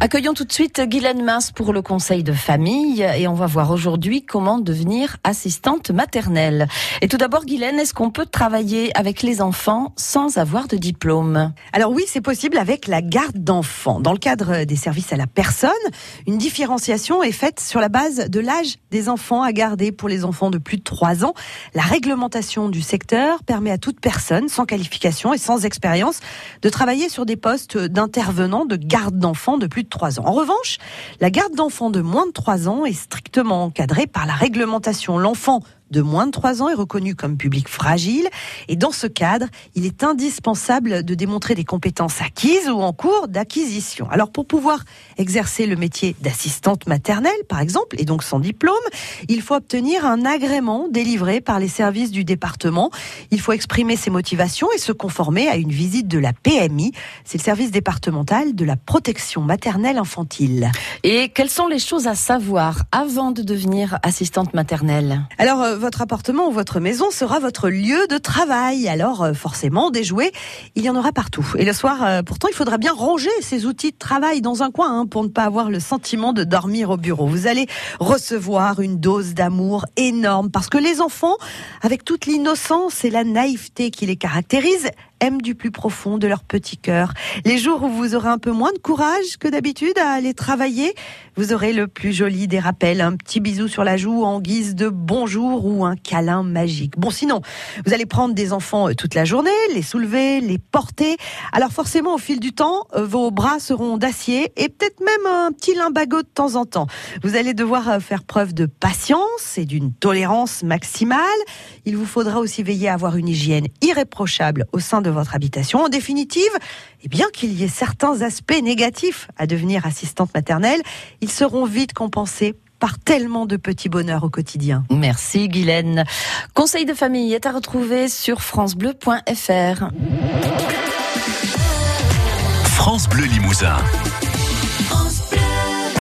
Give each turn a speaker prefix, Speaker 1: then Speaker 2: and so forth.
Speaker 1: Accueillons tout de suite Guylaine Mince pour le conseil de famille et on va voir aujourd'hui comment devenir assistante maternelle. Et tout d'abord, Guylaine, est-ce qu'on peut travailler avec les enfants sans avoir de diplôme?
Speaker 2: Alors oui, c'est possible avec la garde d'enfants. Dans le cadre des services à la personne, une différenciation est faite sur la base de l'âge des enfants à garder pour les enfants de plus de 3 ans. La réglementation du secteur permet à toute personne sans qualification et sans expérience de travailler sur des postes d'intervenants de garde d'enfants de plus de 3 ans. En revanche, la garde d'enfants de moins de 3 ans est strictement encadrée par la réglementation. L'enfant de moins de 3 ans est reconnu comme public fragile et dans ce cadre, il est indispensable de démontrer des compétences acquises ou en cours d'acquisition. Alors pour pouvoir exercer le métier d'assistante maternelle par exemple et donc sans diplôme, il faut obtenir un agrément délivré par les services du département. Il faut exprimer ses motivations et se conformer à une visite de la PMI, c'est le service départemental de la protection maternelle infantile.
Speaker 1: Et quelles sont les choses à savoir avant de devenir assistante maternelle?
Speaker 2: Alors euh, votre appartement ou votre maison sera votre lieu de travail. Alors euh, forcément, des jouets, il y en aura partout. Et le soir, euh, pourtant, il faudra bien ranger ces outils de travail dans un coin hein, pour ne pas avoir le sentiment de dormir au bureau. Vous allez recevoir une dose d'amour énorme parce que les enfants, avec toute l'innocence et la naïveté qui les caractérise, aiment du plus profond de leur petit cœur. Les jours où vous aurez un peu moins de courage que d'habitude à aller travailler, vous aurez le plus joli des rappels, un petit bisou sur la joue en guise de bonjour ou un câlin magique. Bon, sinon, vous allez prendre des enfants euh, toute la journée, les soulever, les porter. Alors forcément, au fil du temps, euh, vos bras seront d'acier et peut-être même un petit limbago de temps en temps. Vous allez devoir euh, faire preuve de patience et d'une tolérance maximale. Il vous faudra aussi veiller à avoir une hygiène irréprochable au sein de votre habitation. En définitive, et bien qu'il y ait certains aspects négatifs à devenir assistante maternelle, ils seront vite compensés par tellement de petits bonheurs au quotidien.
Speaker 1: Merci Guylaine. Conseil de famille est à retrouver sur francebleu.fr.
Speaker 3: France Bleu Limousin.